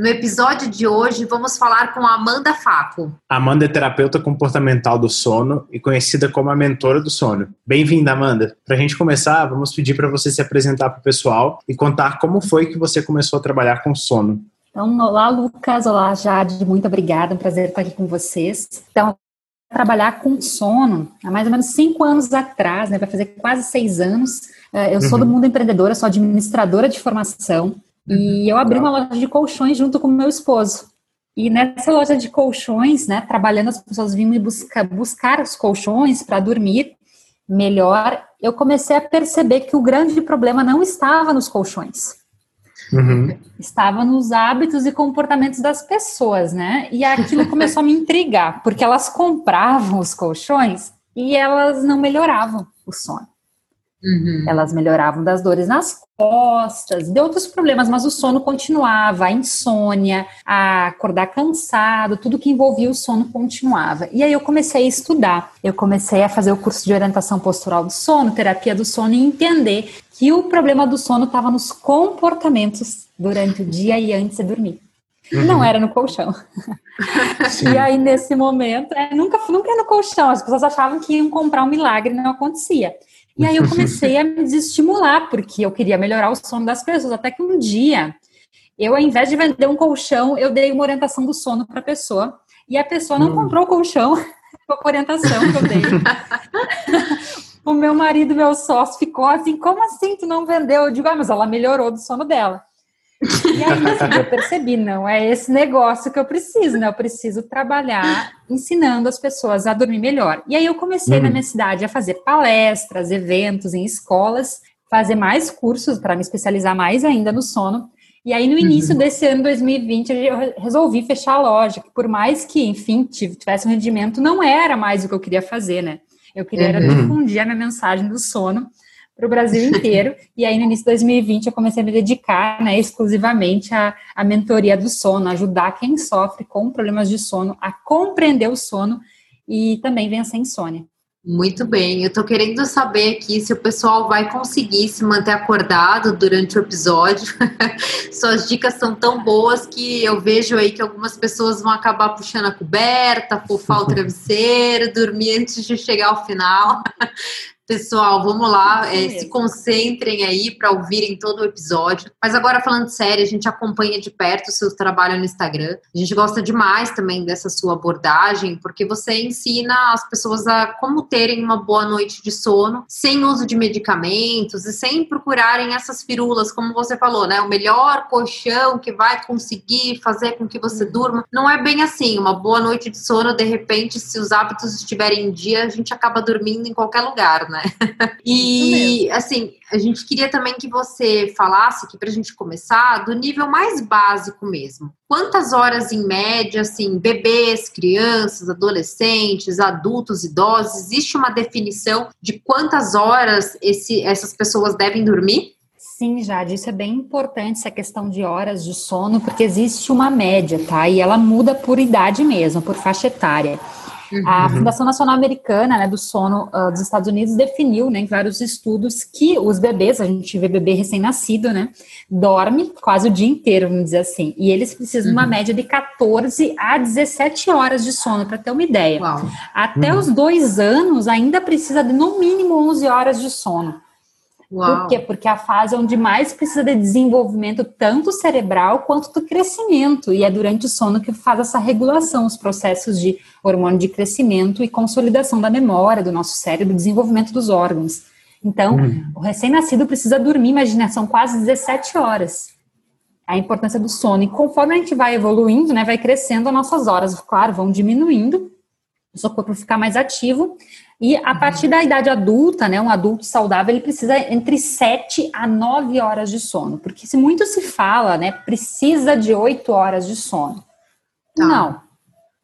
No episódio de hoje, vamos falar com a Amanda Faco. Amanda é terapeuta comportamental do sono e conhecida como a mentora do sono. Bem-vinda, Amanda. Para a gente começar, vamos pedir para você se apresentar para o pessoal e contar como foi que você começou a trabalhar com sono. Então, olá, Lucas. Olá, Jade. Muito obrigada. É um prazer estar aqui com vocês. Então, trabalhar com sono há mais ou menos cinco anos atrás, né? Vai fazer quase seis anos. Eh, eu sou uhum. do mundo empreendedora, sou administradora de formação. Uhum. E eu abri uma loja de colchões junto com meu esposo. E nessa loja de colchões, né, trabalhando, as pessoas vinham me buscar, buscar os colchões para dormir melhor. Eu comecei a perceber que o grande problema não estava nos colchões. Uhum. Estava nos hábitos e comportamentos das pessoas, né? E aquilo começou a me intrigar, porque elas compravam os colchões e elas não melhoravam o sono. Uhum. Elas melhoravam das dores nas costas, de outros problemas, mas o sono continuava, a insônia, a acordar cansado, tudo que envolvia o sono continuava. E aí eu comecei a estudar, eu comecei a fazer o curso de orientação postural do sono, terapia do sono e entender que o problema do sono estava nos comportamentos durante o dia e antes de dormir. Uhum. Não era no colchão. e aí, nesse momento, é, nunca, nunca é no colchão. As pessoas achavam que iam comprar um milagre, não acontecia. E aí eu comecei a me desestimular, porque eu queria melhorar o sono das pessoas. Até que um dia, eu, ao invés de vender um colchão, eu dei uma orientação do sono para a pessoa. E a pessoa não hum. comprou o colchão com a orientação que eu dei. o meu marido, meu sócio, ficou assim: como assim tu não vendeu? Eu digo, ah, mas ela melhorou do sono dela. E aí assim, eu percebi, não, é esse negócio que eu preciso, né? Eu preciso trabalhar ensinando as pessoas a dormir melhor. E aí eu comecei uhum. na minha cidade a fazer palestras, eventos em escolas, fazer mais cursos para me especializar mais ainda no sono. E aí, no início uhum. desse ano 2020, eu resolvi fechar a loja, que por mais que, enfim, tivesse um rendimento, não era mais o que eu queria fazer, né? Eu queria uhum. era difundir a minha mensagem do sono para o Brasil inteiro. e aí, no início de 2020, eu comecei a me dedicar né, exclusivamente à, à mentoria do sono, ajudar quem sofre com problemas de sono a compreender o sono e também vencer a insônia. Muito bem, eu estou querendo saber aqui se o pessoal vai conseguir se manter acordado durante o episódio. Suas dicas são tão boas que eu vejo aí que algumas pessoas vão acabar puxando a coberta, fofar o travesseiro, dormir antes de chegar ao final. Pessoal, vamos lá, é, se concentrem aí para ouvirem todo o episódio. Mas agora, falando sério, a gente acompanha de perto o seu trabalho no Instagram. A gente gosta demais também dessa sua abordagem, porque você ensina as pessoas a como terem uma boa noite de sono, sem uso de medicamentos e sem procurarem essas firulas, como você falou, né? O melhor colchão que vai conseguir fazer com que você uhum. durma. Não é bem assim. Uma boa noite de sono, de repente, se os hábitos estiverem em dia, a gente acaba dormindo em qualquer lugar, né? Né? E, assim, a gente queria também que você falasse aqui para a gente começar do nível mais básico mesmo. Quantas horas em média, assim, bebês, crianças, adolescentes, adultos, idosos, existe uma definição de quantas horas esse, essas pessoas devem dormir? Sim, Jade, isso é bem importante, essa questão de horas de sono, porque existe uma média, tá? E ela muda por idade mesmo, por faixa etária. Uhum. A Fundação Nacional Americana né, do Sono uh, dos Estados Unidos definiu né, em vários estudos que os bebês, a gente vê bebê recém-nascido, né, dorme quase o dia inteiro, vamos dizer assim, e eles precisam de uma uhum. média de 14 a 17 horas de sono, para ter uma ideia. Uau. Até uhum. os dois anos ainda precisa de no mínimo 11 horas de sono. Uau. Por quê? Porque a fase onde mais precisa de desenvolvimento, tanto cerebral quanto do crescimento. E é durante o sono que faz essa regulação, os processos de hormônio de crescimento e consolidação da memória do nosso cérebro, desenvolvimento dos órgãos. Então, hum. o recém-nascido precisa dormir, imagina, são quase 17 horas. A importância do sono. E conforme a gente vai evoluindo, né, vai crescendo, as nossas horas, claro, vão diminuindo, o seu corpo ficar mais ativo, e a partir da idade adulta, né, um adulto saudável, ele precisa entre 7 a 9 horas de sono. Porque se muito se fala, né, precisa de 8 horas de sono. Tá. Não,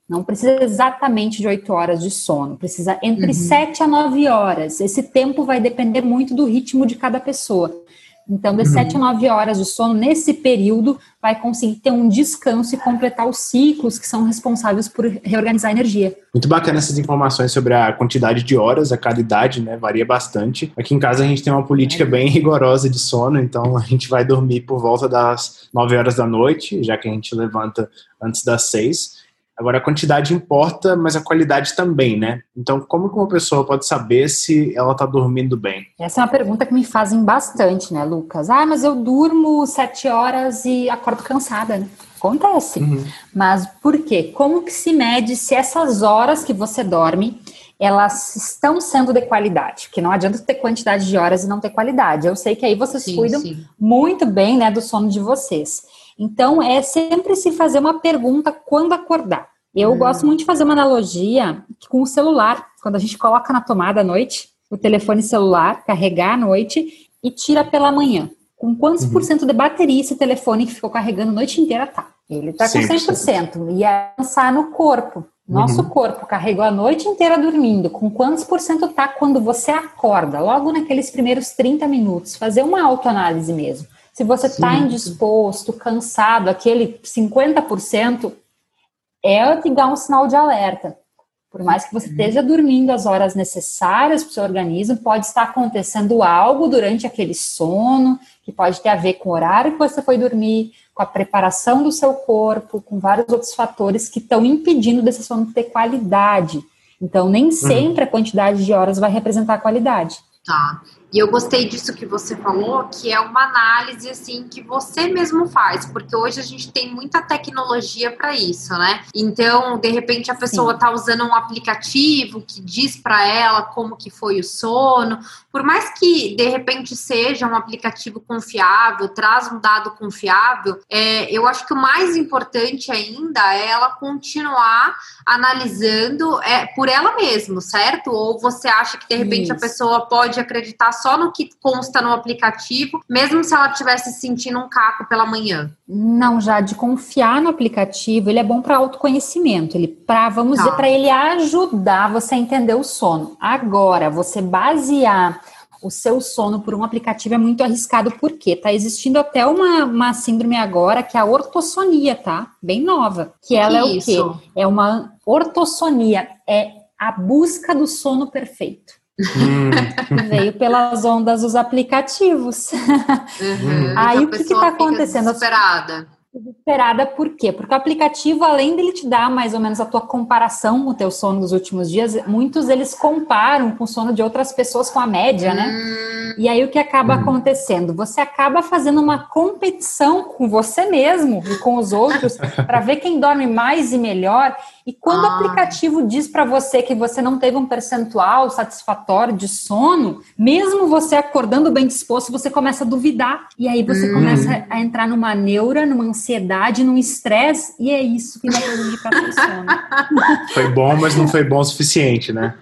não precisa exatamente de 8 horas de sono. Precisa entre uhum. 7 a 9 horas. Esse tempo vai depender muito do ritmo de cada pessoa. Então, de uhum. 7 a 9 horas de sono, nesse período, vai conseguir ter um descanso e completar os ciclos que são responsáveis por reorganizar a energia. Muito bacana essas informações sobre a quantidade de horas, a cada idade, né? Varia bastante. Aqui em casa a gente tem uma política é. bem rigorosa de sono, então a gente vai dormir por volta das 9 horas da noite, já que a gente levanta antes das 6. Agora, a quantidade importa, mas a qualidade também, né? Então, como que uma pessoa pode saber se ela está dormindo bem? Essa é uma pergunta que me fazem bastante, né, Lucas? Ah, mas eu durmo sete horas e acordo cansada, né? Acontece. Uhum. Mas por quê? Como que se mede se essas horas que você dorme elas estão sendo de qualidade, porque não adianta ter quantidade de horas e não ter qualidade. Eu sei que aí vocês sim, cuidam sim. muito bem, né, do sono de vocês. Então, é sempre se fazer uma pergunta quando acordar. Eu hum. gosto muito de fazer uma analogia com o celular. Quando a gente coloca na tomada à noite, o telefone celular, carregar à noite e tira pela manhã. Com quantos uhum. por cento de bateria esse telefone que ficou carregando a noite inteira tá? Ele tá com 100%. 100%. E é pensar no corpo. Nosso uhum. corpo carregou a noite inteira dormindo. Com quantos por cento tá quando você acorda? Logo naqueles primeiros 30 minutos. Fazer uma autoanálise mesmo. Se você está indisposto, cansado, aquele 50% é ligar um sinal de alerta. Por mais que você esteja dormindo as horas necessárias para o seu organismo, pode estar acontecendo algo durante aquele sono, que pode ter a ver com o horário que você foi dormir, com a preparação do seu corpo, com vários outros fatores que estão impedindo desse sono ter qualidade. Então, nem uhum. sempre a quantidade de horas vai representar a qualidade. Tá. E eu gostei disso que você falou, que é uma análise assim que você mesmo faz, porque hoje a gente tem muita tecnologia para isso, né? Então, de repente a pessoa está usando um aplicativo que diz para ela como que foi o sono, por mais que de repente seja um aplicativo confiável, traz um dado confiável, é, eu acho que o mais importante ainda é ela continuar analisando é, por ela mesma, certo? Ou você acha que de repente isso. a pessoa pode acreditar só no que consta no aplicativo, mesmo se ela estivesse sentindo um caco pela manhã? Não, já de confiar no aplicativo, ele é bom para autoconhecimento, ele para vamos tá. dizer para ele ajudar você a entender o sono. Agora, você basear o seu sono por um aplicativo é muito arriscado, porque tá existindo até uma, uma síndrome agora que é a ortossonia, tá? Bem nova. Que ela que é isso? o quê? É uma ortossonia, é a busca do sono perfeito. Hum. Veio pelas ondas dos aplicativos. Uhum. Aí o que está acontecendo? Desesperada. Desesperada por quê? Porque o aplicativo, além dele te dar mais ou menos a tua comparação com o teu sono dos últimos dias, muitos eles comparam com o sono de outras pessoas com a média, né? Hum. E aí o que acaba hum. acontecendo? Você acaba fazendo uma competição com você mesmo e com os outros para ver quem dorme mais e melhor. E quando ah. o aplicativo diz para você que você não teve um percentual satisfatório de sono, mesmo você acordando bem disposto, você começa a duvidar. E aí você hum. começa a entrar numa neura, numa ansiedade, num estresse, e é isso que vai prejudicar o sono. Foi bom, mas não foi bom o suficiente, né?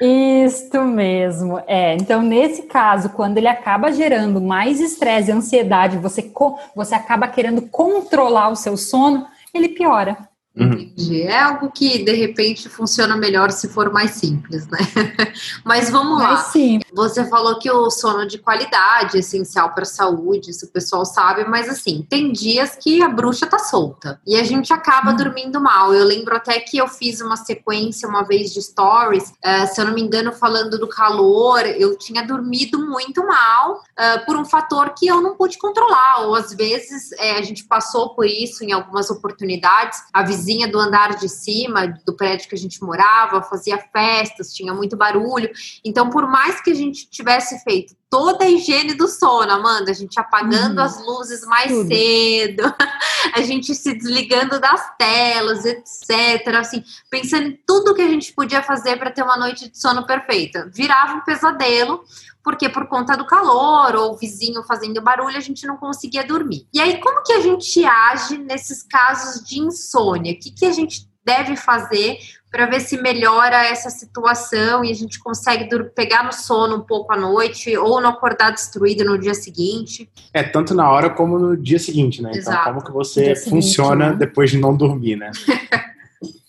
Isto mesmo, é. Então, nesse caso, quando ele acaba gerando mais estresse e ansiedade, você, você acaba querendo controlar o seu sono, ele piora. Uhum. Entendi. É algo que de repente funciona melhor se for mais simples, né? Mas vamos lá. Sim. Você falou que o sono de qualidade é essencial para a saúde, isso o pessoal sabe, mas assim, tem dias que a bruxa tá solta e a gente acaba uhum. dormindo mal. Eu lembro até que eu fiz uma sequência uma vez de stories, uh, se eu não me engano, falando do calor, eu tinha dormido muito mal uh, por um fator que eu não pude controlar, ou às vezes é, a gente passou por isso em algumas oportunidades. A vizinha do andar de cima, do prédio que a gente morava, fazia festas, tinha muito barulho. Então, por mais que a gente tivesse feito toda a higiene do sono, Amanda, a gente apagando uhum. as luzes mais Tudo. cedo, a gente se desligando das telas, etc. Assim, pensando em tudo que a gente podia fazer para ter uma noite de sono perfeita. Virava um pesadelo porque por conta do calor ou o vizinho fazendo barulho, a gente não conseguia dormir. E aí, como que a gente age nesses casos de insônia? O que, que a gente deve fazer para ver se melhora essa situação e a gente consegue pegar no sono um pouco à noite ou não acordar destruído no dia seguinte. É, tanto na hora como no dia seguinte, né? Então, Exato. Então, como que você funciona seguinte, né? depois de não dormir, né?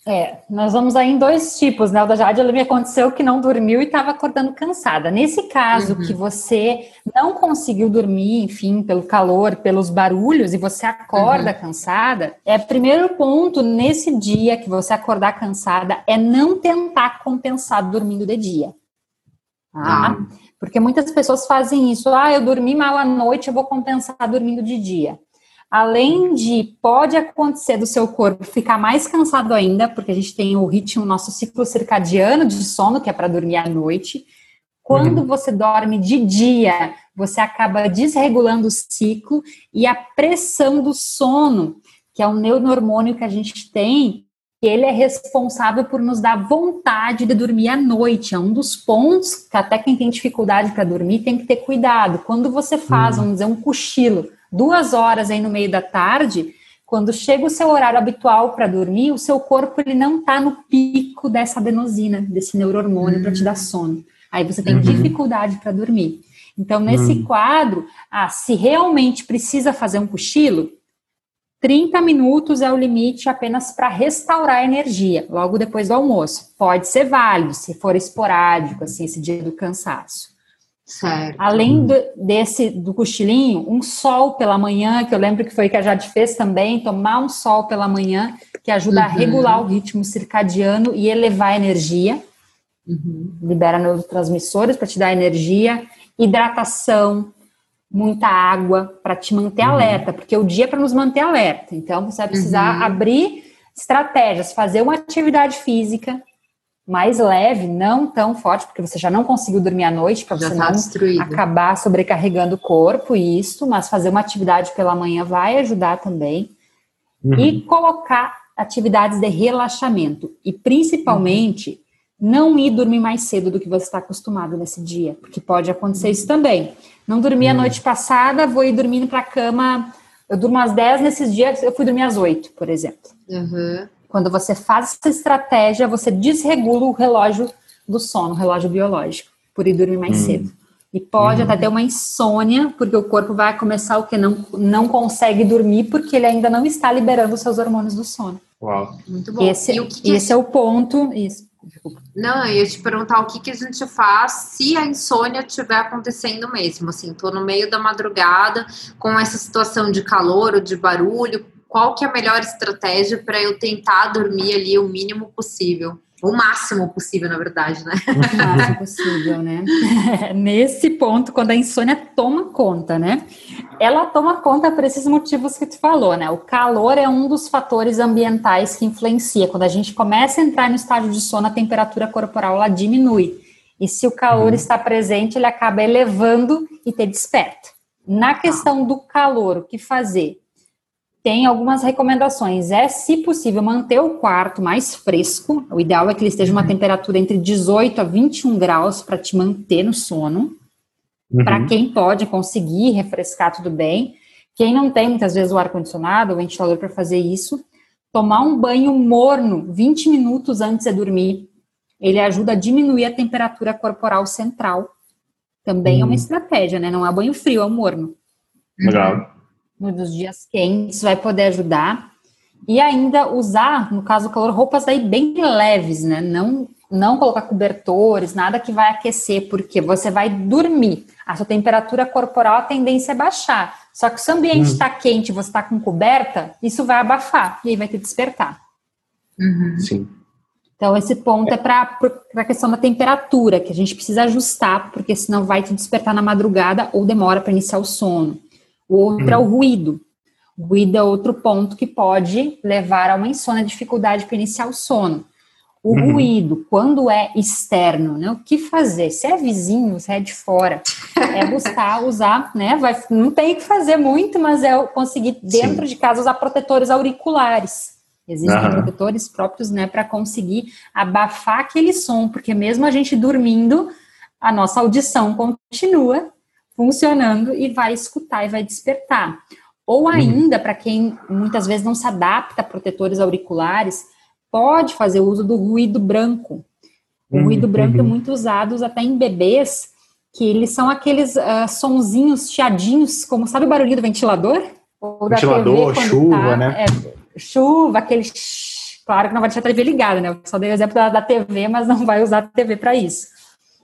É, nós vamos aí em dois tipos, né? O da Jade, ela me aconteceu que não dormiu e estava acordando cansada. Nesse caso, uhum. que você não conseguiu dormir, enfim, pelo calor, pelos barulhos, e você acorda uhum. cansada, é primeiro ponto nesse dia que você acordar cansada é não tentar compensar dormindo de dia. Tá? Uhum. Porque muitas pessoas fazem isso. Ah, eu dormi mal à noite, eu vou compensar dormindo de dia além de pode acontecer do seu corpo ficar mais cansado ainda, porque a gente tem o ritmo, nosso ciclo circadiano de sono, que é para dormir à noite. Quando uhum. você dorme de dia, você acaba desregulando o ciclo e a pressão do sono, que é um neurohormônio que a gente tem, ele é responsável por nos dar vontade de dormir à noite. É um dos pontos que até quem tem dificuldade para dormir tem que ter cuidado. Quando você faz, uhum. vamos dizer, um cochilo duas horas aí no meio da tarde, quando chega o seu horário habitual para dormir, o seu corpo ele não está no pico dessa adenosina, desse neurohormônio uhum. para te dar sono. Aí você tem uhum. dificuldade para dormir. Então, nesse uhum. quadro, ah, se realmente precisa fazer um cochilo, 30 minutos é o limite apenas para restaurar a energia, logo depois do almoço. Pode ser válido, se for esporádico, assim, esse dia do cansaço. Certo. Além do, desse do cochilinho, um sol pela manhã, que eu lembro que foi que a Jade fez também, tomar um sol pela manhã, que ajuda uhum. a regular o ritmo circadiano e elevar a energia. Uhum. Libera neurotransmissores para te dar energia, hidratação, muita água para te manter uhum. alerta, porque o dia é para nos manter alerta. Então você vai precisar uhum. abrir estratégias, fazer uma atividade física mais leve, não tão forte, porque você já não conseguiu dormir à noite, para você tá não destruído. acabar sobrecarregando o corpo, isso, mas fazer uma atividade pela manhã vai ajudar também. Uhum. E colocar atividades de relaxamento. E principalmente, uhum. não ir dormir mais cedo do que você está acostumado nesse dia, porque pode acontecer isso também. Não dormi a uhum. noite passada, vou ir dormindo para a cama. Eu durmo às 10 nesses dias, eu fui dormir às 8, por exemplo. Uhum. Quando você faz essa estratégia, você desregula o relógio do sono, o relógio biológico, por ir dormir mais hum. cedo. E pode hum. até ter uma insônia, porque o corpo vai começar o que? Não, não consegue dormir, porque ele ainda não está liberando os seus hormônios do sono. Uau. Muito bom. Esse, que que esse é o ponto. Isso. Não, eu ia te perguntar o que, que a gente faz se a insônia estiver acontecendo mesmo. Assim, tô no meio da madrugada com essa situação de calor ou de barulho qual que é a melhor estratégia para eu tentar dormir ali o mínimo possível. O máximo possível, na verdade, né? O máximo possível, né? Nesse ponto, quando a insônia toma conta, né? Ela toma conta por esses motivos que tu falou, né? O calor é um dos fatores ambientais que influencia. Quando a gente começa a entrar no estágio de sono, a temperatura corporal ela diminui. E se o calor uhum. está presente, ele acaba elevando e te desperta. Na questão do calor, o que fazer? Tem algumas recomendações. É, se possível, manter o quarto mais fresco. O ideal é que ele esteja uma uhum. temperatura entre 18 a 21 graus para te manter no sono. Uhum. Para quem pode conseguir refrescar, tudo bem. Quem não tem, muitas vezes, o ar-condicionado, o ventilador para fazer isso, tomar um banho morno 20 minutos antes de dormir. Ele ajuda a diminuir a temperatura corporal central. Também uhum. é uma uhum. estratégia, né? Não é banho frio, é morno. Legal nos dias quentes, vai poder ajudar. E ainda usar, no caso do calor, roupas daí bem leves, né? Não, não colocar cobertores, nada que vai aquecer, porque você vai dormir. A sua temperatura corporal, a tendência é baixar. Só que se o ambiente está hum. quente e você está com coberta, isso vai abafar e aí vai te despertar. Uhum. Sim. Então, esse ponto é, é para a questão da temperatura, que a gente precisa ajustar, porque senão vai te despertar na madrugada ou demora para iniciar o sono. O outro hum. é o uhum. ruído. O ruído é outro ponto que pode levar a uma insônia, dificuldade para iniciar o sono. O uhum. ruído, quando é externo, né? O que fazer? Se é vizinho, se é de fora, é buscar usar, né? Vai, não tem o que fazer muito, mas é conseguir dentro Sim. de casa usar protetores auriculares. Existem uhum. protetores próprios, né, para conseguir abafar aquele som, porque mesmo a gente dormindo, a nossa audição continua funcionando e vai escutar e vai despertar. Ou uhum. ainda, para quem muitas vezes não se adapta a protetores auriculares, pode fazer uso do ruído branco. O uhum. ruído branco é muito usado até em bebês, que eles são aqueles uh, sonzinhos chiadinhos, como sabe o barulhinho do ventilador? Ou ventilador, TV, chuva, tá, né? É, chuva, aquele shh, Claro que não vai deixar a TV ligada, né? Eu só dei o exemplo da, da TV, mas não vai usar a TV para isso.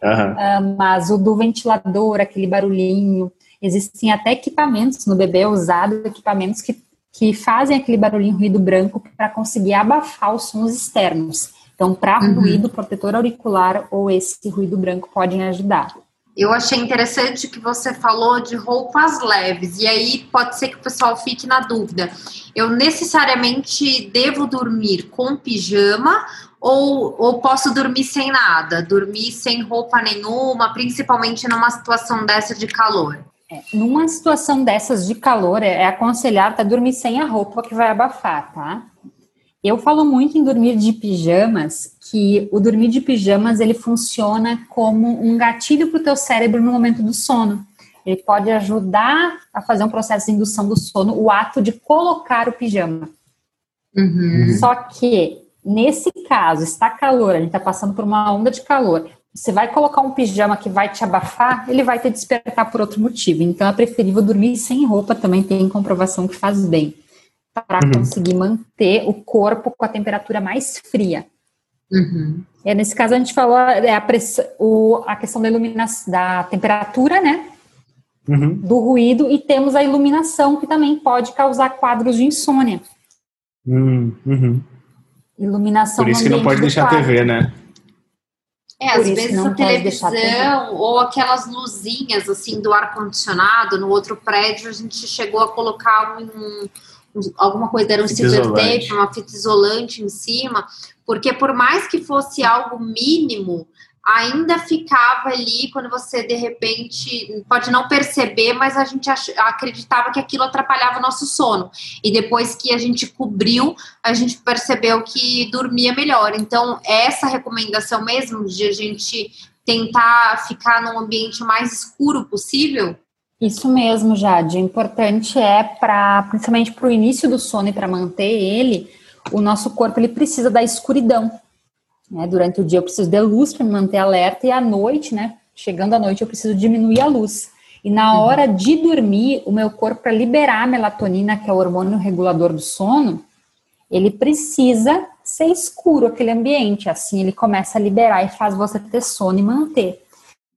Uhum. Uh, mas o do ventilador, aquele barulhinho, existem até equipamentos no bebê usado, equipamentos que, que fazem aquele barulhinho ruído branco para conseguir abafar os sons externos. Então, para uhum. ruído, protetor auricular ou esse ruído branco podem ajudar. Eu achei interessante que você falou de roupas leves, e aí pode ser que o pessoal fique na dúvida. Eu necessariamente devo dormir com pijama ou, ou posso dormir sem nada? Dormir sem roupa nenhuma, principalmente numa situação dessa de calor? É, numa situação dessas de calor, é, é aconselhar até dormir sem a roupa que vai abafar, tá? Eu falo muito em dormir de pijamas, que o dormir de pijamas ele funciona como um gatilho para o teu cérebro no momento do sono. Ele pode ajudar a fazer um processo de indução do sono, o ato de colocar o pijama. Uhum. Só que, nesse caso, está calor, a gente está passando por uma onda de calor, você vai colocar um pijama que vai te abafar, ele vai te despertar por outro motivo. Então é preferível dormir sem roupa, também tem comprovação que faz bem para uhum. conseguir manter o corpo com a temperatura mais fria. Uhum. É, nesse caso, a gente falou é, a, press, o, a questão da iluminação, da temperatura, né? Uhum. Do ruído, e temos a iluminação, que também pode causar quadros de insônia. Hum, uhum. Iluminação Por isso que não pode deixar a TV, né? É, às vezes a televisão ou aquelas luzinhas assim do ar condicionado no outro prédio a gente chegou a colocar um, alguma coisa, era um silver tape, uma fita isolante em cima, porque por mais que fosse algo mínimo, ainda ficava ali quando você de repente pode não perceber, mas a gente acreditava que aquilo atrapalhava o nosso sono. E depois que a gente cobriu, a gente percebeu que dormia melhor. Então, essa recomendação mesmo de a gente tentar ficar num ambiente mais escuro possível, isso mesmo, Jade. O importante é para, principalmente para o início do sono e para manter ele, o nosso corpo ele precisa da escuridão. Né? Durante o dia eu preciso de luz para me manter alerta e à noite, né? Chegando à noite eu preciso diminuir a luz. E na uhum. hora de dormir, o meu corpo para liberar a melatonina, que é o hormônio regulador do sono, ele precisa ser escuro aquele ambiente. Assim ele começa a liberar e faz você ter sono e manter.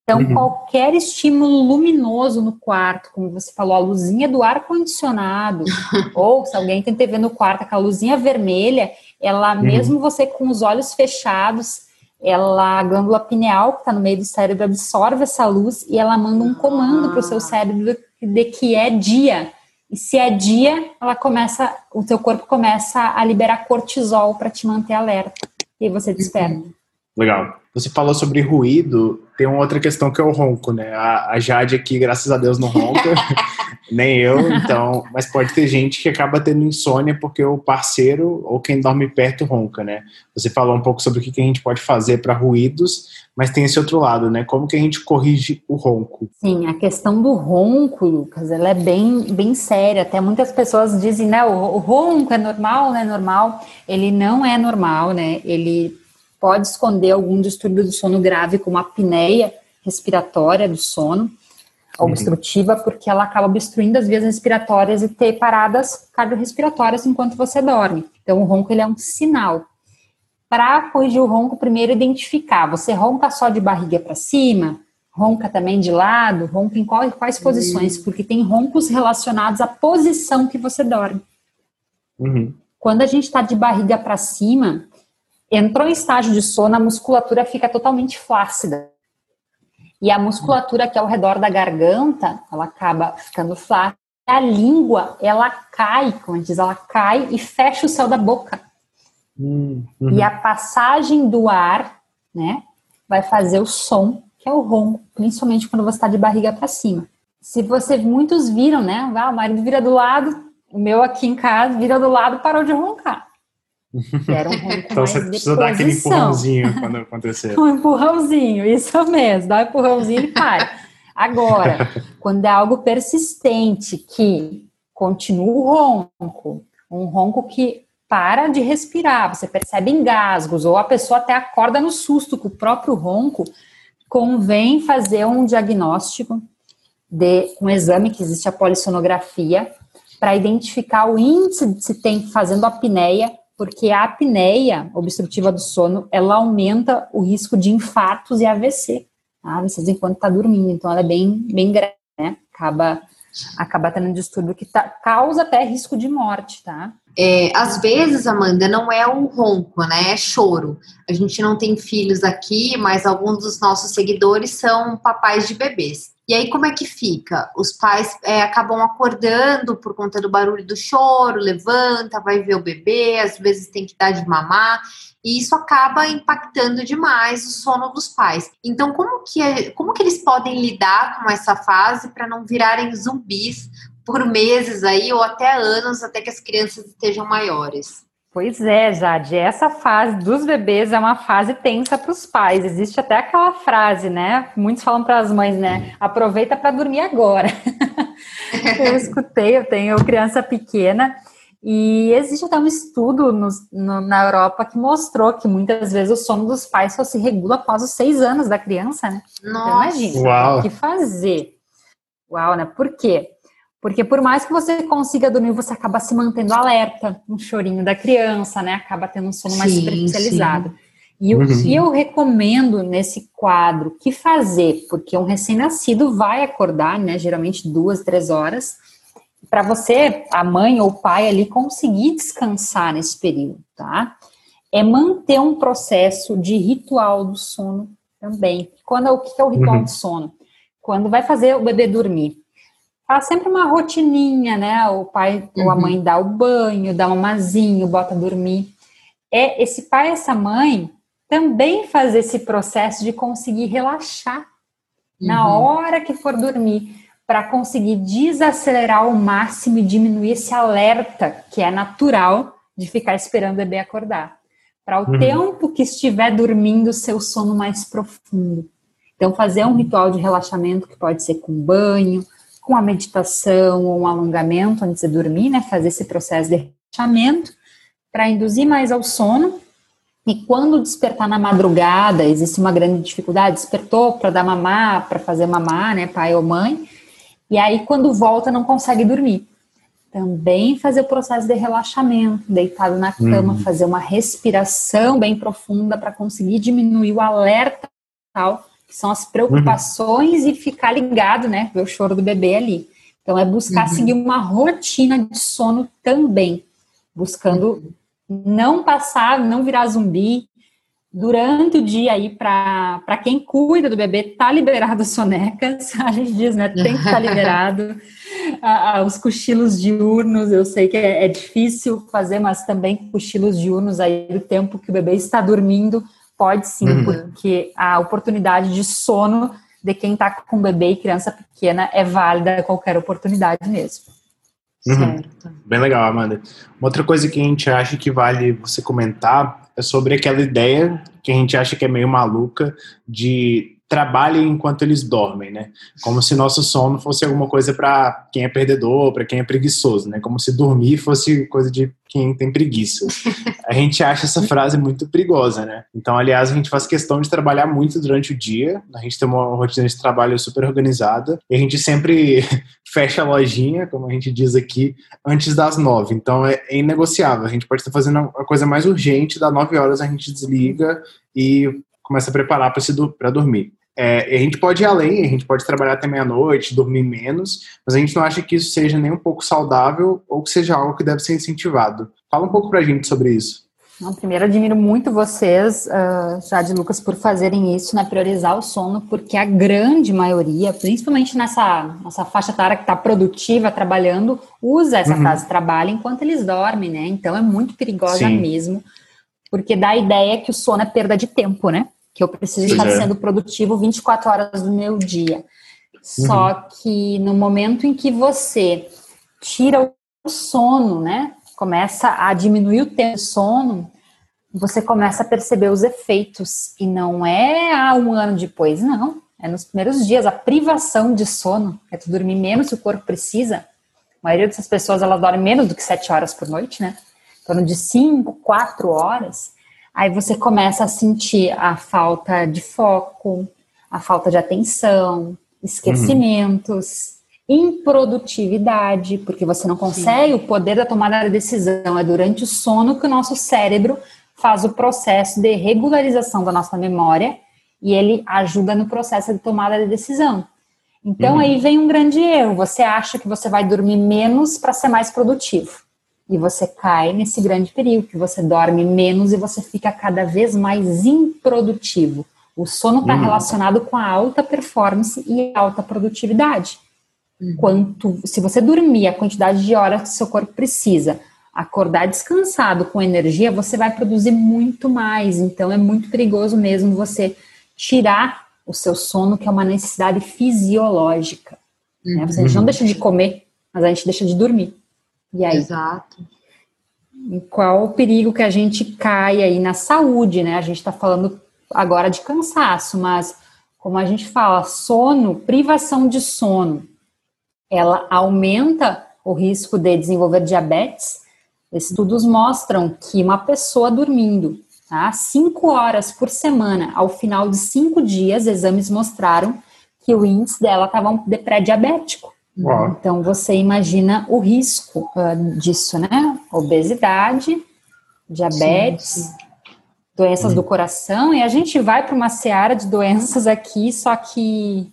Então, uhum. qualquer estímulo luminoso no quarto, como você falou, a luzinha do ar-condicionado, ou se alguém tem TV no quarto, aquela luzinha vermelha, ela, uhum. mesmo você com os olhos fechados, ela, a glândula pineal, que está no meio do cérebro, absorve essa luz e ela manda um comando para o seu cérebro de que é dia. E se é dia, ela começa, o teu corpo começa a liberar cortisol para te manter alerta. E você desperta. Uhum. Legal. Você falou sobre ruído, tem uma outra questão que é o ronco, né? A, a Jade aqui, graças a Deus, não ronca, nem eu, então, mas pode ter gente que acaba tendo insônia porque o parceiro ou quem dorme perto ronca, né? Você falou um pouco sobre o que, que a gente pode fazer para ruídos, mas tem esse outro lado, né? Como que a gente corrige o ronco? Sim, a questão do ronco, Lucas, ela é bem, bem séria. Até muitas pessoas dizem, né? O, o ronco é normal, né? Normal. Ele não é normal, né? Ele pode esconder algum distúrbio do sono grave, como a apneia respiratória do sono, uhum. obstrutiva, porque ela acaba obstruindo as vias respiratórias e ter paradas cardiorrespiratórias enquanto você dorme. Então, o ronco ele é um sinal. Para corrigir o ronco, primeiro identificar. Você ronca só de barriga para cima? Ronca também de lado? Ronca em qual, quais posições? Uhum. Porque tem roncos relacionados à posição que você dorme. Uhum. Quando a gente está de barriga para cima, entrou em estágio de sono, a musculatura fica totalmente flácida. E a musculatura que é ao redor da garganta, ela acaba ficando flácida. A língua, ela cai, como a gente diz, ela cai e fecha o céu da boca. Uhum. E a passagem do ar, né, vai fazer o som, que é o ronco, principalmente quando você está de barriga para cima. Se você, muitos viram, né, ah, o marido vira do lado, o meu aqui em casa vira do lado, parou de roncar. Era um ronco então você precisa dar aquele empurrãozinho quando acontecer. um empurrãozinho, isso mesmo, dá um empurrãozinho e para. Agora, quando é algo persistente que continua o ronco, um ronco que para de respirar, você percebe engasgos, ou a pessoa até acorda no susto com o próprio ronco, convém fazer um diagnóstico de um exame que existe a polissonografia para identificar o índice de se tem fazendo apneia Porque a apneia obstrutiva do sono, ela aumenta o risco de infartos e AVC. Tá? AVCs enquanto está dormindo, então ela é bem, bem grave, né? Acaba, acaba tendo um distúrbio que tá, causa até risco de morte, tá? É, às vezes, Amanda, não é um ronco, né? É choro. A gente não tem filhos aqui, mas alguns dos nossos seguidores são papais de bebês. E aí, como é que fica? Os pais é, acabam acordando por conta do barulho do choro, levanta, vai ver o bebê, às vezes tem que dar de mamar, e isso acaba impactando demais o sono dos pais. Então, como que, é, como que eles podem lidar com essa fase para não virarem zumbis por meses aí, ou até anos, até que as crianças estejam maiores? Pois é, Jade, essa fase dos bebês é uma fase tensa para os pais. Existe até aquela frase, né? Muitos falam para as mães, né? Aproveita para dormir agora. eu escutei, eu tenho criança pequena e existe até um estudo no, no, na Europa que mostrou que muitas vezes o sono dos pais só se regula após os seis anos da criança, né? Nossa. Então, imagina, o que fazer? Uau, né? Por quê? Porque por mais que você consiga dormir, você acaba se mantendo alerta, um chorinho da criança, né? Acaba tendo um sono mais superficializado. Sim. E o que eu recomendo nesse quadro, que fazer? Porque um recém-nascido vai acordar, né? Geralmente duas, três horas, para você, a mãe ou o pai ali, conseguir descansar nesse período, tá? É manter um processo de ritual do sono também. Quando, o que é o ritual uhum. do sono? Quando vai fazer o bebê dormir faz sempre uma rotininha, né? O pai uhum. ou a mãe dá o banho, dá um mazinho, bota dormir. É esse pai, essa mãe também faz esse processo de conseguir relaxar uhum. na hora que for dormir, para conseguir desacelerar ao máximo e diminuir esse alerta que é natural de ficar esperando o bebê acordar. Para o uhum. tempo que estiver dormindo, seu sono mais profundo. Então, fazer um ritual de relaxamento que pode ser com banho, com a meditação ou um alongamento antes de dormir, né? Fazer esse processo de relaxamento para induzir mais ao sono. E quando despertar na madrugada, existe uma grande dificuldade, despertou para dar mamar, para fazer mamar, né, pai ou mãe, e aí quando volta não consegue dormir. Também fazer o processo de relaxamento, deitado na cama, uhum. fazer uma respiração bem profunda para conseguir diminuir o alerta tal que são as preocupações uhum. e ficar ligado, né? Ver o choro do bebê ali. Então, é buscar uhum. seguir uma rotina de sono também, buscando não passar, não virar zumbi. Durante o dia aí, para quem cuida do bebê, tá liberado sonecas, a gente diz, né? Tem que estar tá liberado. os cochilos diurnos, eu sei que é, é difícil fazer, mas também cochilos diurnos aí do tempo que o bebê está dormindo, Pode sim, uhum. porque a oportunidade de sono de quem está com bebê e criança pequena é válida a qualquer oportunidade mesmo. Uhum. Certo. Bem legal, Amanda. Uma outra coisa que a gente acha que vale você comentar é sobre aquela ideia que a gente acha que é meio maluca de trabalhem enquanto eles dormem, né? Como se nosso sono fosse alguma coisa para quem é perdedor, para quem é preguiçoso, né? Como se dormir fosse coisa de quem tem preguiça. A gente acha essa frase muito perigosa, né? Então, aliás, a gente faz questão de trabalhar muito durante o dia. A gente tem uma rotina de trabalho super organizada e a gente sempre fecha a lojinha, como a gente diz aqui, antes das nove. Então, é, é inegociável. A gente pode estar fazendo a coisa mais urgente, das nove horas a gente desliga e começa a preparar para dormir. É, a gente pode ir além, a gente pode trabalhar até meia-noite, dormir menos, mas a gente não acha que isso seja nem um pouco saudável ou que seja algo que deve ser incentivado. Fala um pouco pra gente sobre isso. Não, primeiro, admiro muito vocês, uh, Jade Lucas, por fazerem isso, né, priorizar o sono, porque a grande maioria, principalmente nessa, nessa faixa etária que está produtiva, trabalhando, usa essa uhum. frase trabalha enquanto eles dormem, né? Então é muito perigosa Sim. mesmo, porque dá a ideia que o sono é perda de tempo, né? Que eu preciso estar é. sendo produtivo 24 horas do meu dia. Uhum. Só que no momento em que você tira o sono, né? Começa a diminuir o tempo de sono, você começa a perceber os efeitos. E não é há um ano depois, não. É nos primeiros dias. A privação de sono, é tu dormir menos que o corpo precisa. A maioria dessas pessoas, elas dormem menos do que 7 horas por noite, né? Em torno de 5, 4 horas. Aí você começa a sentir a falta de foco, a falta de atenção, esquecimentos. Uhum. improdutividade, porque você não consegue, Sim. o poder da tomada da decisão é durante o sono que o nosso cérebro faz o processo de regularização da nossa memória e ele ajuda no processo de tomada de decisão. Então uhum. aí vem um grande erro. Você acha que você vai dormir menos para ser mais produtivo. E você cai nesse grande perigo, que você dorme menos e você fica cada vez mais improdutivo. O sono está uhum. relacionado com a alta performance e alta produtividade. Uhum. Quanto, se você dormir a quantidade de horas que seu corpo precisa, acordar descansado com energia, você vai produzir muito mais. Então é muito perigoso mesmo você tirar o seu sono, que é uma necessidade fisiológica. Uhum. Né? A gente não deixa de comer, mas a gente deixa de dormir. E aí? Exato. Qual o perigo que a gente cai aí na saúde, né? A gente está falando agora de cansaço, mas como a gente fala, sono, privação de sono, ela aumenta o risco de desenvolver diabetes. Estudos mostram que uma pessoa dormindo tá, cinco horas por semana, ao final de cinco dias, exames mostraram que o índice dela estava pré-diabético. Então você imagina o risco uh, disso, né? Obesidade, diabetes, sim, sim. doenças do coração, e a gente vai para uma seara de doenças aqui, só que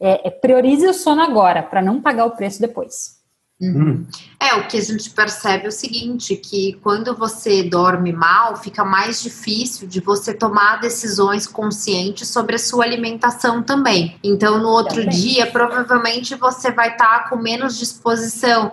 é, é, priorize o sono agora, para não pagar o preço depois. Uhum. É, o que a gente percebe é o seguinte, que quando você dorme mal, fica mais difícil de você tomar decisões conscientes sobre a sua alimentação também. Então, no outro também. dia, provavelmente você vai estar tá com menos disposição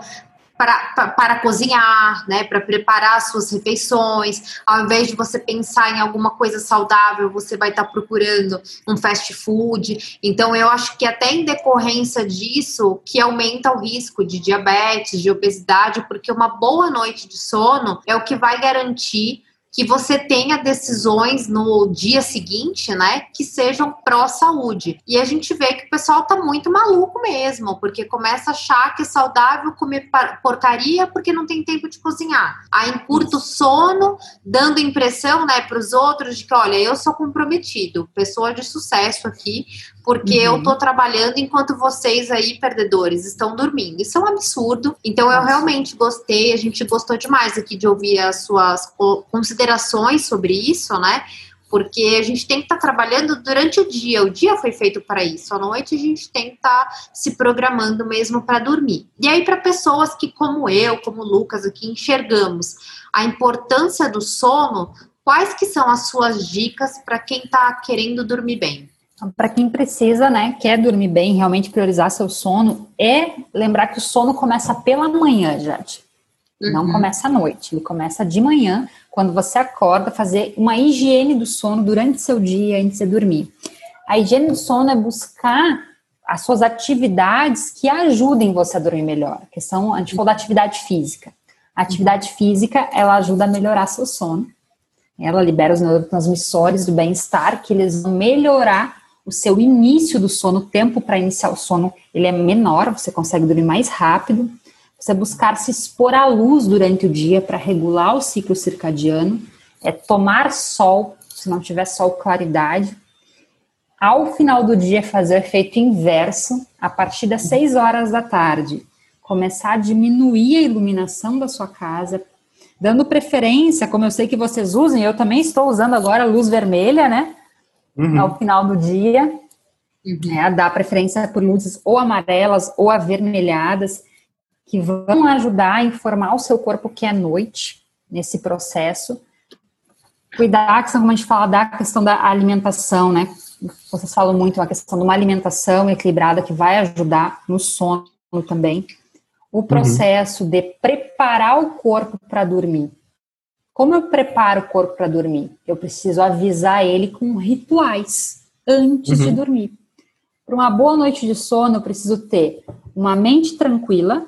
para, para cozinhar, né, para preparar as suas refeições. Ao invés de você pensar em alguma coisa saudável, você vai estar tá procurando um fast food. Então, eu acho que até em decorrência disso, que aumenta o risco de diabetes, de obesidade, porque uma boa noite de sono é o que vai garantir que você tenha decisões no dia seguinte, né, que sejam pró-saúde. E a gente vê que o pessoal tá muito maluco mesmo, porque começa a achar que é saudável comer porcaria porque não tem tempo de cozinhar. Aí encurta o sono, dando impressão, né, para os outros de que, olha, eu sou comprometido, pessoa de sucesso aqui, porque uhum. eu tô trabalhando enquanto vocês aí, perdedores, estão dormindo. Isso é um absurdo. Então, eu realmente gostei, a gente gostou demais aqui de ouvir as suas considerações sobre isso, né? Porque a gente tem que estar tá trabalhando durante o dia. O dia foi feito para isso. À noite a gente tem que estar tá se programando mesmo para dormir. E aí, para pessoas que, como eu, como o Lucas aqui, enxergamos a importância do sono, quais que são as suas dicas para quem está querendo dormir bem? Então, para quem precisa, né, quer dormir bem, realmente priorizar seu sono, é lembrar que o sono começa pela manhã, gente. Uhum. Não começa à noite, ele começa de manhã, quando você acorda, fazer uma higiene do sono durante seu dia antes de dormir. A higiene do sono é buscar as suas atividades que ajudem você a dormir melhor, que são, a gente falou da atividade física. A atividade física, ela ajuda a melhorar seu sono. Ela libera os neurotransmissores do bem-estar, que eles vão melhorar o seu início do sono, o tempo para iniciar o sono, ele é menor, você consegue dormir mais rápido. Você buscar se expor à luz durante o dia para regular o ciclo circadiano, é tomar sol, se não tiver sol, claridade. Ao final do dia, fazer o efeito inverso, a partir das 6 horas da tarde, começar a diminuir a iluminação da sua casa, dando preferência, como eu sei que vocês usam, eu também estou usando agora luz vermelha, né? Uhum. ao final do dia. Uhum. Né, dar preferência por luzes ou amarelas ou avermelhadas, que vão ajudar a informar o seu corpo que é noite nesse processo. Cuidar, como a gente fala da questão da alimentação, né? Vocês falam muito a questão de uma alimentação equilibrada que vai ajudar no sono também. O uhum. processo uhum. de preparar o corpo para dormir. Como eu preparo o corpo para dormir? Eu preciso avisar ele com rituais antes uhum. de dormir. Para uma boa noite de sono, eu preciso ter uma mente tranquila,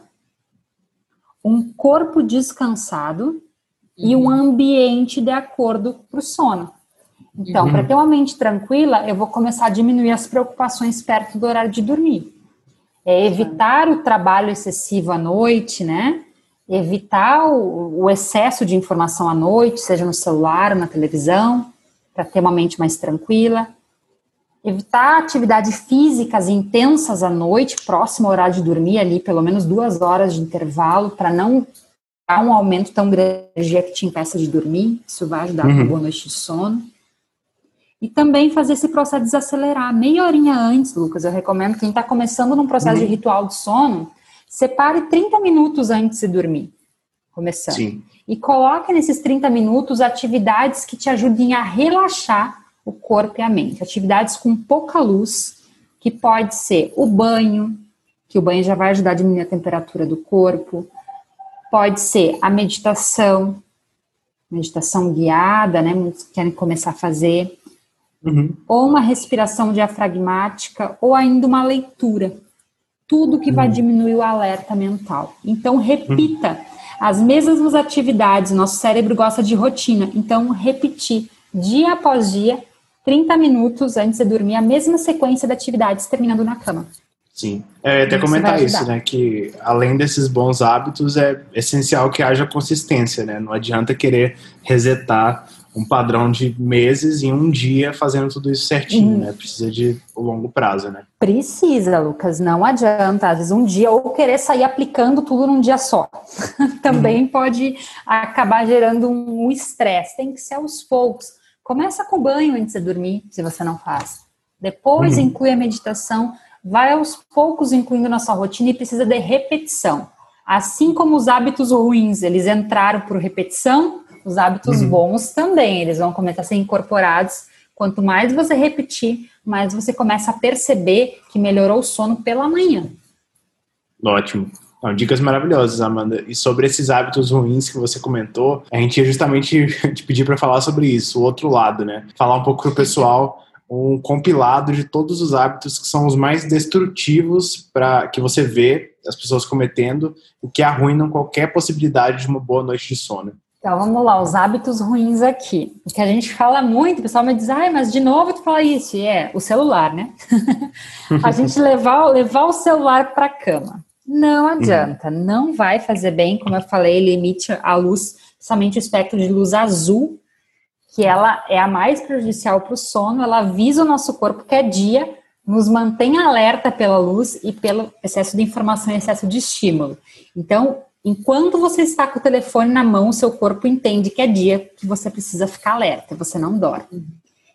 um corpo descansado uhum. e um uhum. ambiente de acordo para o sono. Então, uhum. para ter uma mente tranquila, eu vou começar a diminuir as preocupações perto do horário de dormir. É evitar o trabalho excessivo à noite, né? Evitar o, o, excesso de informação à noite, seja no celular ou na televisão, para ter uma mente mais tranquila. Evitar atividades físicas intensas à noite, próximo ao horário de dormir, ali pelo menos duas horas de intervalo, para não dar um aumento tão grande que te impeça de dormir. Isso vai ajudar uhum. uma boa noite de sono. E também fazer esse processo desacelerar. Meia horinha antes, Lucas, eu recomendo quem está começando num processo uhum. de ritual de sono, separe 30 minutos antes de dormir. Começando. Sim. E coloque nesses 30 minutos atividades que te ajudem a relaxar o corpo e a mente. Atividades com pouca luz, que pode ser o banho, que o banho já vai ajudar a diminuir a temperatura do corpo. Pode ser a meditação, meditação guiada, né? Muitos querem começar a fazer. Uhum. Ou uma respiração diafragmática, ou ainda uma leitura. Tudo que uhum. vai diminuir o alerta mental. Então, repita uhum. as mesmas atividades. Nosso cérebro gosta de rotina. Então, repetir dia após dia 30 minutos antes de dormir, a mesma sequência de atividades terminando na cama. Sim. É, até comentar isso, né? Que além desses bons hábitos, é essencial que haja consistência, né? Não adianta querer resetar um padrão de meses em um dia fazendo tudo isso certinho, hum. né? Precisa de longo prazo, né? Precisa, Lucas. Não adianta, às vezes, um dia ou querer sair aplicando tudo num dia só. Também hum. pode acabar gerando um estresse. Tem que ser aos poucos. Começa com banho antes de dormir, se você não faz. Depois uhum. inclui a meditação, vai aos poucos incluindo na sua rotina e precisa de repetição. Assim como os hábitos ruins, eles entraram por repetição, os hábitos uhum. bons também, eles vão começar a ser incorporados. Quanto mais você repetir, mais você começa a perceber que melhorou o sono pela manhã. Ótimo. Não, dicas maravilhosas, Amanda. E sobre esses hábitos ruins que você comentou, a gente ia justamente te pedir para falar sobre isso, o outro lado, né? Falar um pouco para o pessoal um compilado de todos os hábitos que são os mais destrutivos para que você vê as pessoas cometendo, o que arruinam qualquer possibilidade de uma boa noite de sono. Então vamos lá, os hábitos ruins aqui. O que a gente fala muito, o pessoal me diz, ai, mas de novo tu fala isso. E é o celular, né? a gente levar, levar o celular para a cama. Não adianta, uhum. não vai fazer bem, como eu falei, ele emite a luz, somente o espectro de luz azul, que ela é a mais prejudicial para o sono, ela avisa o nosso corpo que é dia, nos mantém alerta pela luz e pelo excesso de informação e excesso de estímulo. Então, enquanto você está com o telefone na mão, o seu corpo entende que é dia que você precisa ficar alerta, você não dorme.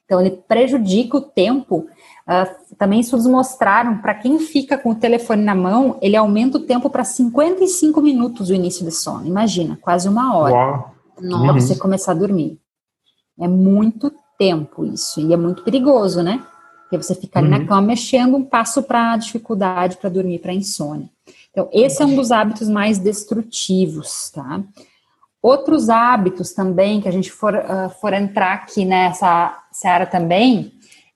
Então, ele prejudica o tempo Uh, também estudos mostraram, para quem fica com o telefone na mão, ele aumenta o tempo para 55 minutos o início do sono. Imagina, quase uma hora para uhum. você começar a dormir. É muito tempo isso, e é muito perigoso, né? Porque você fica ali uhum. na cama mexendo um passo para dificuldade para dormir, para insônia. Então, esse é um dos hábitos mais destrutivos, tá? Outros hábitos também, que a gente for, uh, for entrar aqui nessa seara também,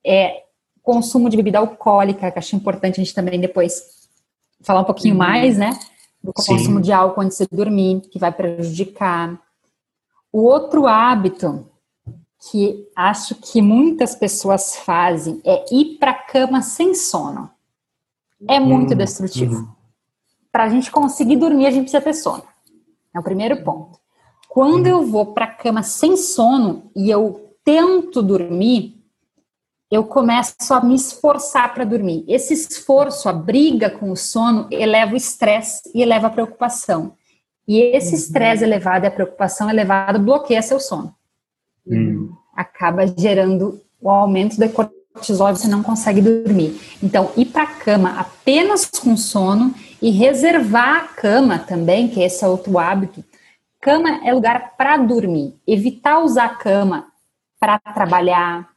é consumo de bebida alcoólica, que acho importante a gente também depois falar um pouquinho uhum. mais, né? Do consumo Sim. de álcool antes de dormir, que vai prejudicar. O outro hábito que acho que muitas pessoas fazem é ir para a cama sem sono. É muito uhum. destrutivo. Uhum. Para a gente conseguir dormir, a gente precisa ter sono. É o primeiro ponto. Quando eu vou para a cama sem sono e eu tento dormir, eu começo a me esforçar para dormir. Esse esforço, a briga com o sono, eleva o estresse e eleva a preocupação. E esse uhum. estresse uhum. elevado e a preocupação elevada bloqueia seu sono. Uhum. Acaba gerando o aumento da cortisol e você não consegue dormir. Então, ir para a cama apenas com sono e reservar a cama também, que esse é outro hábito. Cama é lugar para dormir. Evitar usar a cama para trabalhar,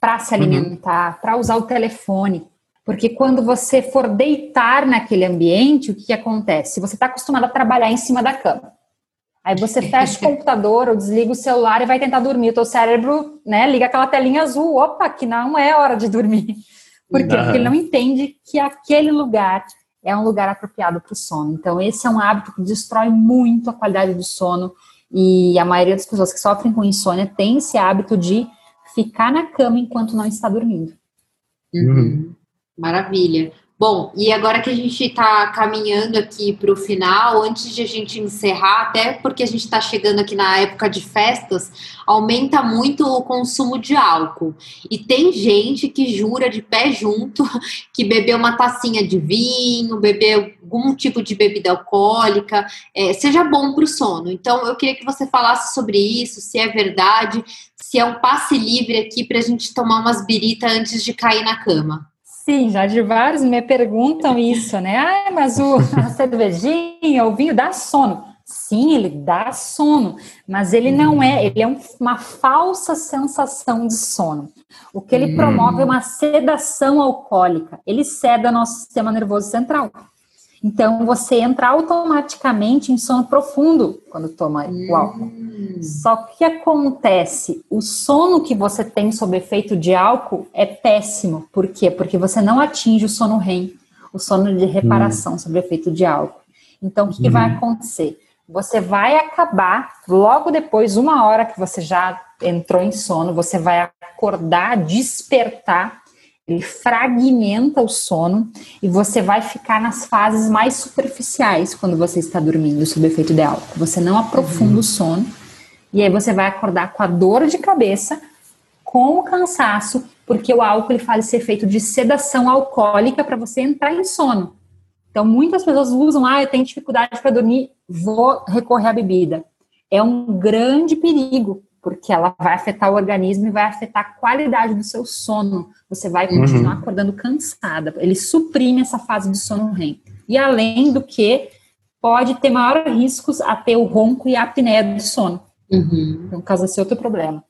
para se uhum. alimentar, uhum. para usar o telefone. Porque quando você for deitar naquele ambiente, o que, que acontece? Você está acostumado a trabalhar em cima da cama. Aí você fecha o computador ou desliga o celular e vai tentar dormir. O teu cérebro, né, liga aquela telinha azul. Opa, que não é hora de dormir. Por quê? Porque ele não entende que aquele lugar é um lugar apropriado para o sono. Então, esse é um hábito que destrói muito a qualidade do sono. E a maioria das pessoas que sofrem com insônia tem esse hábito de ficar na cama enquanto não está dormindo. Uhum. Maravilha. Bom, e agora que a gente está caminhando aqui para o final, antes de a gente encerrar, até porque a gente está chegando aqui na época de festas, aumenta muito o consumo de álcool. E tem gente que jura de pé junto que beber uma tacinha de vinho, beber algum tipo de bebida alcoólica, é, seja bom para o sono. Então, eu queria que você falasse sobre isso, se é verdade, se é um passe livre aqui para a gente tomar umas biritas antes de cair na cama. Sim, já de vários me perguntam isso, né? Ah, mas o, a cervejinha, o vinho dá sono. Sim, ele dá sono, mas ele não é, ele é um, uma falsa sensação de sono. O que ele promove é uma sedação alcoólica. Ele ceda nosso sistema nervoso central. Então você entra automaticamente em sono profundo quando toma o álcool. Só que acontece, o sono que você tem sob efeito de álcool é péssimo. Por quê? Porque você não atinge o sono REM, o sono de reparação hum. sob efeito de álcool. Então o que, que vai uhum. acontecer? Você vai acabar logo depois, uma hora que você já entrou em sono, você vai acordar, despertar ele fragmenta o sono e você vai ficar nas fases mais superficiais quando você está dormindo sob efeito de álcool. Você não aprofunda uhum. o sono e aí você vai acordar com a dor de cabeça, com o cansaço, porque o álcool ele faz esse efeito de sedação alcoólica para você entrar em sono. Então muitas pessoas usam, ah, eu tenho dificuldade para dormir, vou recorrer à bebida. É um grande perigo, porque ela vai afetar o organismo e vai afetar a qualidade do seu sono. Você vai continuar uhum. acordando cansada. Ele suprime essa fase do sono REM. E além do que, pode ter maiores riscos a ter o ronco e a apneia do sono. Uhum. Então, causa esse outro problema.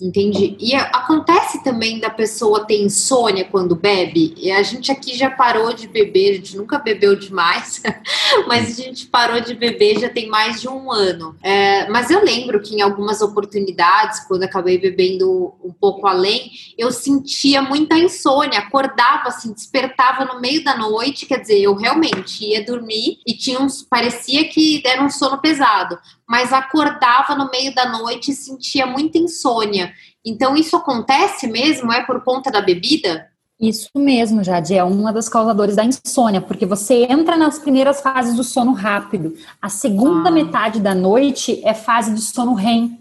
Entendi. E acontece também da pessoa ter insônia quando bebe? E a gente aqui já parou de beber, a gente nunca bebeu demais, mas a gente parou de beber já tem mais de um ano. É, mas eu lembro que em algumas oportunidades, quando acabei bebendo um pouco além, eu sentia muita insônia, acordava assim, despertava no meio da noite, quer dizer, eu realmente ia dormir e tinha uns, parecia que era um sono pesado, mas acordava no meio da noite e sentia muita insônia. Então, isso acontece mesmo? É por conta da bebida? Isso mesmo, Jade, é uma das causadores da insônia, porque você entra nas primeiras fases do sono rápido. A segunda ah. metade da noite é fase de sono REM.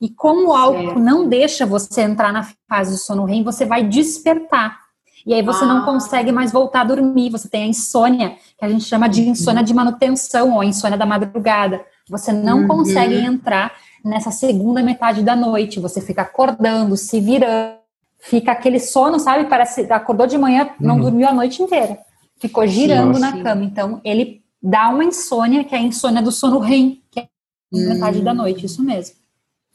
E como o álcool certo. não deixa você entrar na fase do sono REM, você vai despertar. E aí você ah. não consegue mais voltar a dormir. Você tem a insônia, que a gente chama de insônia de manutenção ou insônia da madrugada. Você não uhum. consegue entrar nessa segunda metade da noite. Você fica acordando, se virando, fica aquele sono, sabe? Parece acordou de manhã, não uhum. dormiu a noite inteira. Ficou girando na cama. Então, ele dá uma insônia, que é a insônia do sono REM, que é a uhum. metade da noite, isso mesmo.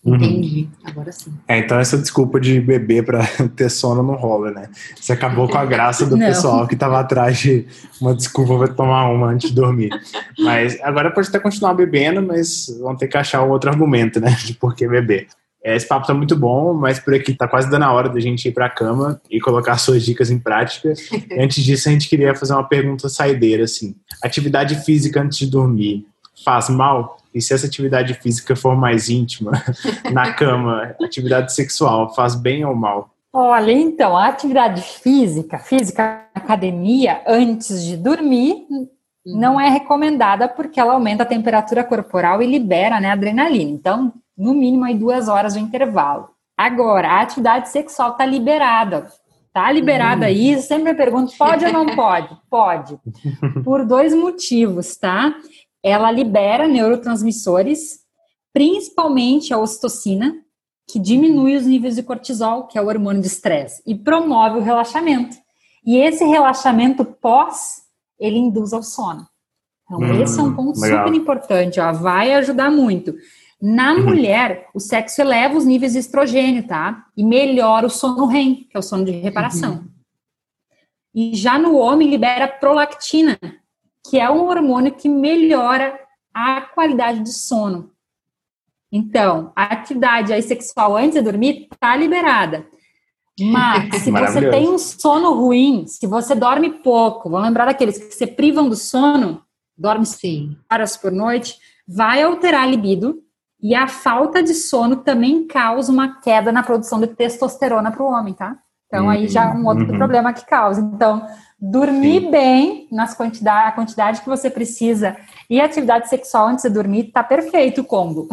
Uhum. Entendi, agora sim. É, então essa desculpa de beber para ter sono não rola, né? Você acabou com a graça do pessoal que tava atrás de uma desculpa para tomar uma antes de dormir. Mas agora pode até continuar bebendo, mas vão ter que achar um outro argumento, né? De por que beber. É, esse papo tá muito bom, mas por aqui tá quase dando a hora da gente ir para a cama e colocar suas dicas em prática. E antes disso, a gente queria fazer uma pergunta saideira, assim. Atividade física antes de dormir faz mal? E se essa atividade física for mais íntima, na cama, atividade sexual, faz bem ou mal? Olha, então, a atividade física, física academia, antes de dormir, uhum. não é recomendada porque ela aumenta a temperatura corporal e libera né, adrenalina. Então, no mínimo aí duas horas de intervalo. Agora, a atividade sexual está liberada. Tá liberada uhum. aí, sempre me pergunto, pode ou não pode? Pode. Por dois motivos, tá? Ela libera neurotransmissores, principalmente a ocitocina, que diminui os níveis de cortisol, que é o hormônio de estresse, e promove o relaxamento. E esse relaxamento pós, ele induz ao sono. Então, hum, esse é um ponto legal. super importante, ó, vai ajudar muito. Na uhum. mulher, o sexo eleva os níveis de estrogênio, tá? E melhora o sono REM, que é o sono de reparação. Uhum. E já no homem, libera prolactina, que é um hormônio que melhora a qualidade do sono. Então, a atividade aí sexual antes de dormir está liberada. Mas se você tem um sono ruim, se você dorme pouco, vamos lembrar daqueles que se privam do sono, dorme sim horas por noite, vai alterar a libido e a falta de sono também causa uma queda na produção de testosterona para o homem, tá? Então, aí já é um outro uhum. problema que causa. Então, dormir Sim. bem nas quantidade, a quantidade que você precisa e atividade sexual antes de dormir, tá perfeito o combo.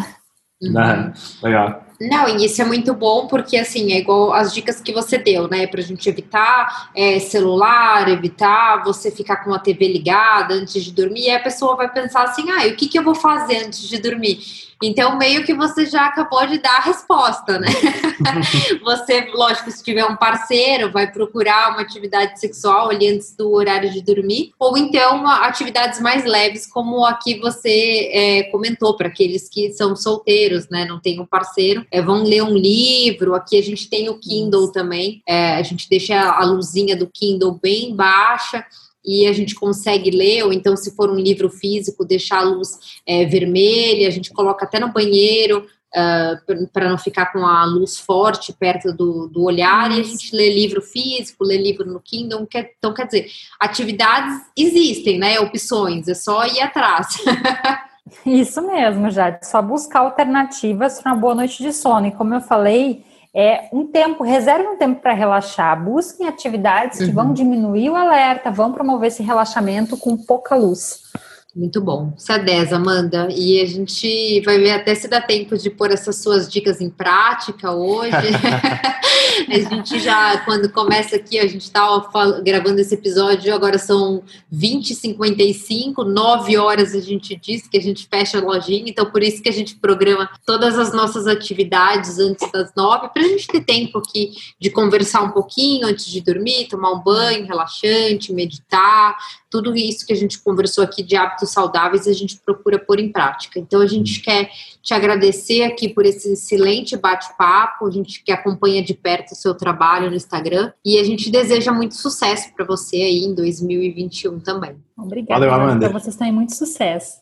Uhum. Legal. Não, e isso é muito bom porque, assim, é igual as dicas que você deu, né? Pra gente evitar é, celular, evitar você ficar com a TV ligada antes de dormir. E a pessoa vai pensar assim, ah, o que, que eu vou fazer antes de dormir? Então, meio que você já acabou de dar a resposta, né? você, lógico, se tiver um parceiro, vai procurar uma atividade sexual ali antes do horário de dormir, ou então atividades mais leves, como aqui você é, comentou, para aqueles que são solteiros, né? Não tem um parceiro, é, vão ler um livro. Aqui a gente tem o Kindle também, é, a gente deixa a luzinha do Kindle bem baixa e a gente consegue ler, ou então, se for um livro físico, deixar a luz é, vermelha, a gente coloca até no banheiro. Uh, para não ficar com a luz forte perto do, do olhar, e a gente lê livro físico, lê livro no Kindle. Quer, então, quer dizer, atividades existem, né? Opções, é só ir atrás. Isso mesmo, Jade. Só buscar alternativas para uma boa noite de sono. E como eu falei, é um tempo, reserve um tempo para relaxar, busquem atividades uhum. que vão uhum. diminuir o alerta, vão promover esse relaxamento com pouca luz. Muito bom. Isso é 10, Amanda. E a gente vai ver até se dá tempo de pôr essas suas dicas em prática hoje. a gente já, quando começa aqui, a gente estava gravando esse episódio, agora são 20 55 9 horas a gente diz que a gente fecha a lojinha, então por isso que a gente programa todas as nossas atividades antes das 9, para a gente ter tempo aqui de conversar um pouquinho antes de dormir, tomar um banho relaxante, meditar, tudo isso que a gente conversou aqui de hábitos saudáveis, a gente procura pôr em prática. Então, a gente quer te agradecer aqui por esse excelente bate-papo, a gente que acompanha de perto o seu trabalho no Instagram e a gente deseja muito sucesso para você aí em 2021 também. Obrigada, Valeu, Amanda. Para vocês também muito sucesso.